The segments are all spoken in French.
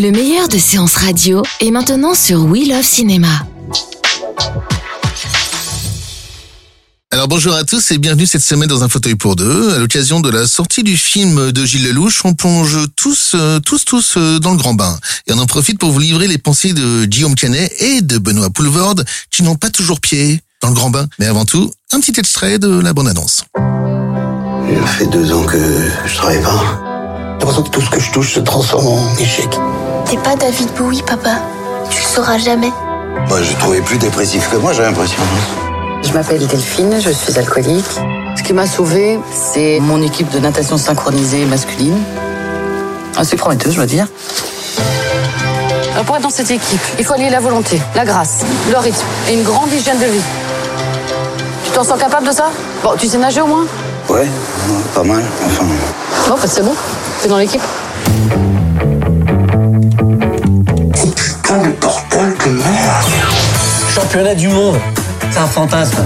Le meilleur de séances radio est maintenant sur We Love Cinéma. Alors bonjour à tous et bienvenue cette semaine dans un fauteuil pour deux. À l'occasion de la sortie du film de Gilles Lelouch, on plonge tous, euh, tous, tous euh, dans le grand bain. Et on en profite pour vous livrer les pensées de Guillaume Canet et de Benoît Poulvorde qui n'ont pas toujours pied dans le grand bain. Mais avant tout, un petit extrait de la bande-annonce. Il fait deux ans que je travaille pas. J'ai l'impression que tout ce que je touche se transforme en échec. T'es pas David Bowie, papa. Tu le sauras jamais. Moi, j'ai trouvé plus dépressif que moi, j'ai l'impression. Je m'appelle Delphine, je suis alcoolique. Ce qui m'a sauvée, c'est mon équipe de natation synchronisée masculine. Assez prometteuse, je dois dire. Alors, Pour être dans cette équipe, il faut allier la volonté, la grâce, le rythme et une grande hygiène de vie. Tu t'en sens capable de ça? Bon, tu sais nager au moins? Ouais, pas mal. Enfin, Bon, bah, c'est bon. T'es dans l'équipe. putain de bordel de merde. Championnat du monde. C'est un fantasme.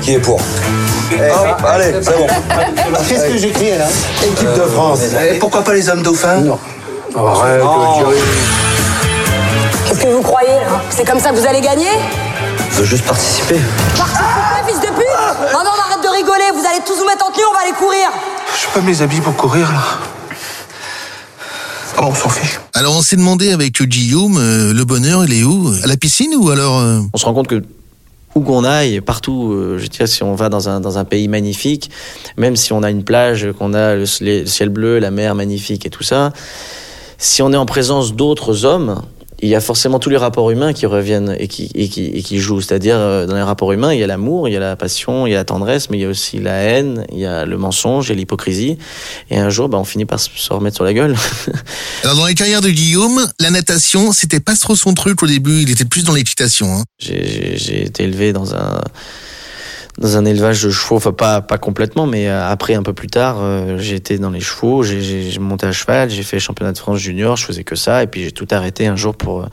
Qui est pour Hop, allez, c'est bon. Qu'est-ce que j'écris là Équipe de France. Et pourquoi pas les hommes dauphins Non. Arrête, Qu'est-ce que vous croyez là C'est comme ça que vous allez gagner Je veux juste participer. Participer, fils de pute Non, non, arrête de rigoler, vous allez tous vous mettre en tenue, on va aller courir Je sais pas mes habits pour courir là. Oh, on s'en fiche. Alors on s'est demandé avec Guillaume, euh, le bonheur il est où? À la piscine ou alors euh, on se rend compte que où qu'on aille, partout, euh, je dirais, si on va dans un, dans un pays magnifique, même si on a une plage, qu'on a le, le ciel bleu, la mer magnifique et tout ça, si on est en présence d'autres hommes, il y a forcément tous les rapports humains qui reviennent et qui, et qui, et qui jouent. C'est-à-dire, euh, dans les rapports humains, il y a l'amour, il y a la passion, il y a la tendresse, mais il y a aussi la haine, il y a le mensonge, il y a l'hypocrisie. Et un jour, bah, on finit par se remettre sur la gueule. Alors dans les carrières de Guillaume, la natation c'était pas trop son truc au début, il était plus dans l'équitation. Hein. J'ai été élevé dans un dans un élevage de chevaux, enfin pas pas complètement, mais euh, après un peu plus tard, euh, j'ai dans les chevaux, j'ai monté à cheval, j'ai fait championnat de France junior, je faisais que ça, et puis j'ai tout arrêté un jour pour euh,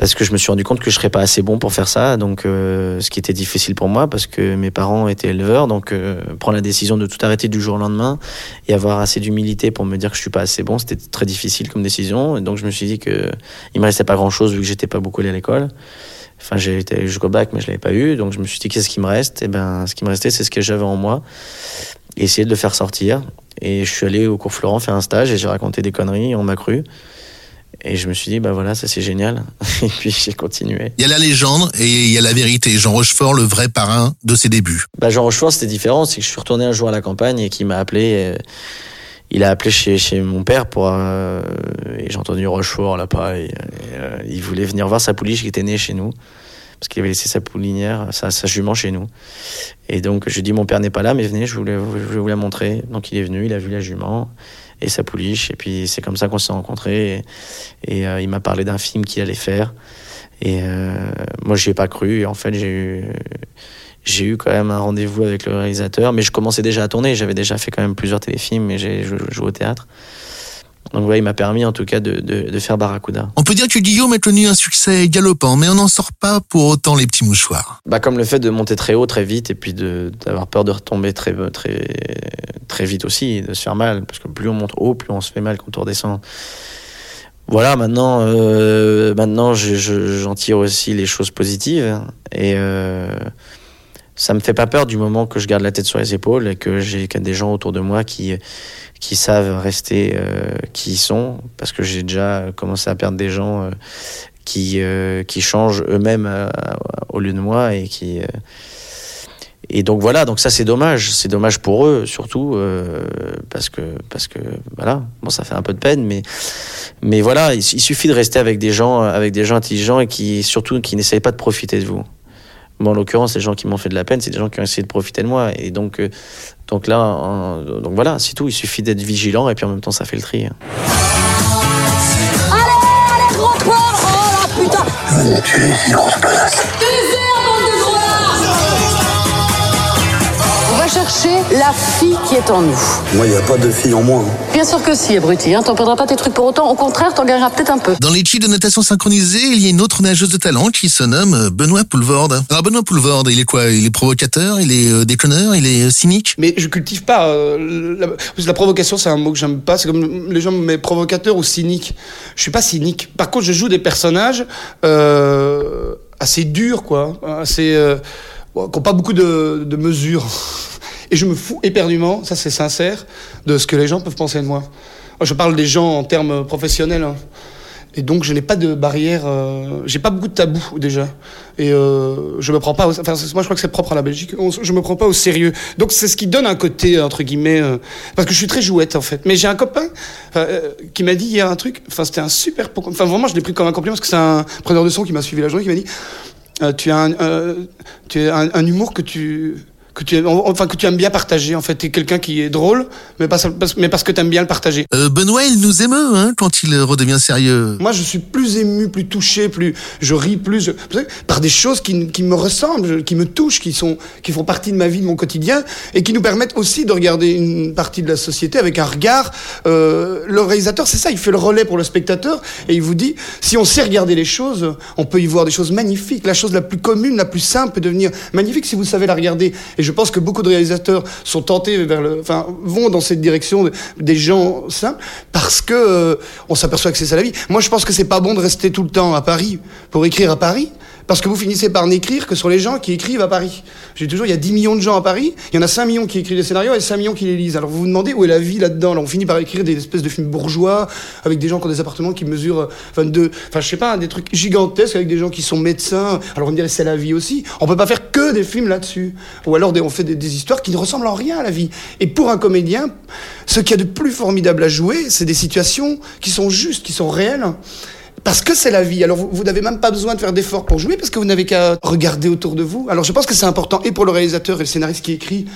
parce que je me suis rendu compte que je serais pas assez bon pour faire ça, donc euh, ce qui était difficile pour moi parce que mes parents étaient éleveurs, donc euh, prendre la décision de tout arrêter du jour au lendemain et avoir assez d'humilité pour me dire que je suis pas assez bon, c'était très difficile comme décision, et donc je me suis dit que il me restait pas grand chose vu que j'étais pas beaucoup allé à l'école. Enfin, j'ai été jusqu'au bac, mais je l'avais pas eu. Donc, je me suis dit, qu'est-ce qui me reste? Et ben, ce qui me restait, c'est ce que j'avais en moi. Et essayer de le faire sortir. Et je suis allé au cours Florent faire un stage et j'ai raconté des conneries. On m'a cru. Et je me suis dit, bah voilà, ça c'est génial. Et puis, j'ai continué. Il y a la légende et il y a la vérité. Jean Rochefort, le vrai parrain de ses débuts. Bah, Jean Rochefort, c'était différent. C'est que je suis retourné un jour à la campagne et qu'il m'a appelé. euh, il a appelé chez, chez mon père pour. euh, et j'ai entendu Rochefort là-bas. Et, euh, il voulait venir voir sa pouliche qui était née chez nous. Parce qu'il avait laissé sa poulinière, sa, sa jument chez nous. Et donc, je dit, mon père n'est pas là, mais venez, je voulais, je vous la montrer. Donc, il est venu, il a vu la jument et sa pouliche. Et puis, c'est comme ça qu'on s'est rencontrés. Et, et, euh, il m'a parlé d'un film qu'il allait faire. Et euh, moi, j'y ai pas cru. Et en fait, j'ai eu j'ai eu quand même un rendez-vous avec le réalisateur, mais je commençais déjà à tourner. J'avais déjà fait quand même plusieurs téléfilms et j'ai jou- joué au théâtre. Donc voilà, il m'a permis en tout cas de, de, de faire Barracuda. On peut dire que Guillaume a connu un succès galopant, mais on n'en sort pas pour autant les petits mouchoirs. Bah, comme le fait de monter très haut très vite et puis d'avoir peur de retomber très, très, très vite aussi, de se faire mal. Parce que plus on monte haut, plus on se fait mal quand on redescend. Voilà, maintenant, euh, maintenant je- je- j'en tire aussi les choses positives. Et euh, ça me fait pas peur du moment que je garde la tête sur les épaules et que j'ai des gens autour de moi qui, qui savent rester euh, qui ils sont. Parce que j'ai déjà commencé à perdre des gens euh, qui, euh, qui changent eux-mêmes au lieu de moi et qui. et donc voilà, donc ça c'est dommage, c'est dommage pour eux surtout parce que parce que voilà, bon ça fait un peu de peine, mais mais voilà, il, il suffit de rester avec des gens avec des gens intelligents et qui surtout qui n'essayent pas de profiter de vous. Bon, en l'occurrence, les gens qui m'ont fait de la peine, c'est des gens qui ont essayé de profiter de moi. Et donc, euh, donc là, en- donc voilà, c'est tout. Il suffit d'être vigilant et puis en même temps, ça fait le tri. hein. Allez, allez, gros porc Oh la putain chercher la fille qui est en nous. Moi, il n'y a pas de fille en moi. hein. Bien sûr que si, abruti. Hein. T'en perdras pas tes trucs pour autant. Au contraire, t'en gagneras peut-être un peu. Dans l'équipe de natation synchronisée, il y a une autre nageuse de talent qui se nomme euh, Benoît Poulvorde. Alors Benoît Poulvorde, il est quoi? Il est provocateur, il est euh, déconneur, il est euh, cynique? Mais je cultive pas. euh, la, provocation, c'est un mot que j'aime pas. C'est comme les gens me mettent provocateur ou cynique. Je suis pas cynique. Par contre, je joue des personnages euh, assez durs, quoi. Assez. Euh, bon, qui n'ont pas beaucoup de, de mesures. Et je me fous éperdument, ça c'est sincère, de ce que les gens peuvent penser de moi. Je parle des gens en termes professionnels. hein. Et donc, je n'ai pas de barrière. euh, j'ai pas beaucoup de tabous déjà. Et euh, je me prends pas. Au, enfin, moi, je crois que c'est propre à la Belgique. On- je me prends pas au sérieux. Donc, c'est ce qui donne un côté entre guillemets. euh, parce que je suis très jouette en fait. Mais j'ai un copain euh, qui m'a dit hier un truc. Enfin, c'était un super. Enfin, vraiment, je l'ai pris comme un compliment parce que c'est un preneur de son qui m'a suivi la journée qui m'a dit euh, tu as un, euh, tu as un humour que tu que tu aimes, enfin que tu aimes bien partager en fait t'es quelqu'un qui est drôle mais pas mais parce que tu aimes bien le partager Euh, Benoît, il nous émeut hein, quand il redevient sérieux. moi, je suis plus ému, plus touché, plus je ris plus je- par des choses qui, qui me ressemblent, qui me touchent, qui sont qui font partie de ma vie, de mon quotidien, et qui nous permettent aussi de regarder une partie de la société avec un regard. Euh, le réalisateur, c'est ça, il fait le relais pour le spectateur et il vous dit si on sait regarder les choses, on peut y voir des choses magnifiques. La chose la plus commune, la plus simple peut devenir magnifique si vous savez la regarder. Et je pense que beaucoup de réalisateurs sont tentés vers le, enfin, vont dans cette direction de- des gens simples parce que euh, on s'aperçoit que c'est ça la vie. Moi, je pense que c'est pas bon de rester tout le temps à Paris pour écrire à Paris. Parce que vous finissez par n'écrire que sur les gens qui écrivent à Paris. J'ai toujours, il y a 10 millions de gens à Paris, il y en a 5 millions qui écrivent des scénarios et 5 millions qui les lisent. Alors vous vous demandez où est la vie là-dedans? Alors on finit par écrire des espèces de films bourgeois, avec des gens qui ont des appartements qui mesurent 22, enfin je sais pas, des trucs gigantesques avec des gens qui sont médecins. Alors on me dirait c'est la vie aussi. On peut pas faire que des films là-dessus. Ou alors on fait des, des histoires qui ne ressemblent en rien à la vie. Et pour un comédien, ce qu'il y a de plus formidable à jouer, c'est des situations qui sont justes, qui sont réelles. Parce que c'est la vie. Alors vous, vous n'avez même pas besoin de faire d'efforts pour jouer parce que vous n'avez qu'à regarder autour de vous. Alors je pense que c'est important et pour le réalisateur et le scénariste qui écrit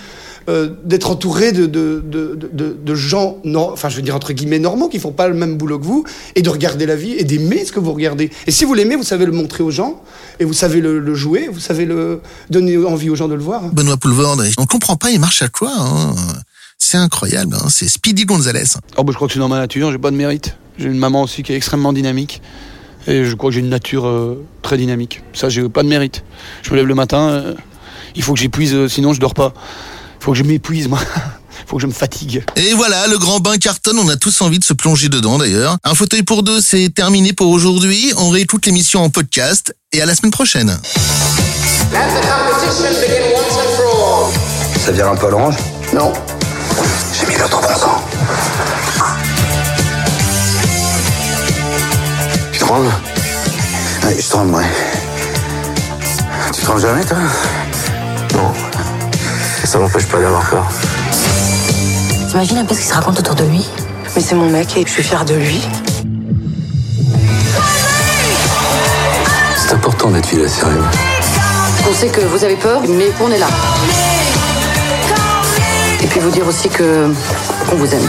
euh, d'être entouré de, de, de, de, de gens, non, enfin je veux dire entre guillemets normaux, qui font pas le même boulot que vous, et de regarder la vie et d'aimer ce que vous regardez. Et si vous l'aimez, vous savez le montrer aux gens, et vous savez le, le jouer, vous savez le donner envie aux gens de le voir. Benoît Poulvorde, on comprend pas, il marche à quoi hein? C'est incroyable, hein c'est Speedy Gonzalez. Oh bah, je crois que c'est dans ma nature, j'ai pas de mérite. J'ai une maman aussi qui est extrêmement dynamique. Et je crois que j'ai une nature euh, très dynamique. Ça, j'ai pas de mérite. Je me lève le matin, euh, il faut que j'épuise, euh, sinon je dors pas. Il faut que je m'épuise, moi. Il faut que je me fatigue. Et voilà, le grand bain cartonne, on a tous envie de se plonger dedans d'ailleurs. Un fauteuil pour deux, c'est terminé pour aujourd'hui. On réécoute l'émission en podcast et à la semaine prochaine. Ça vire un peu à l'orange Non. Jamais, toi Non. Ça m'empêche pas d'avoir peur. T'imagines un peu ce qu'il se raconte autour de lui Mais c'est mon mec et je suis fière de lui. C'est important d'être fidèle rêves. On sait que vous avez peur, mais on est là. Et puis vous dire aussi que qu'on vous aime.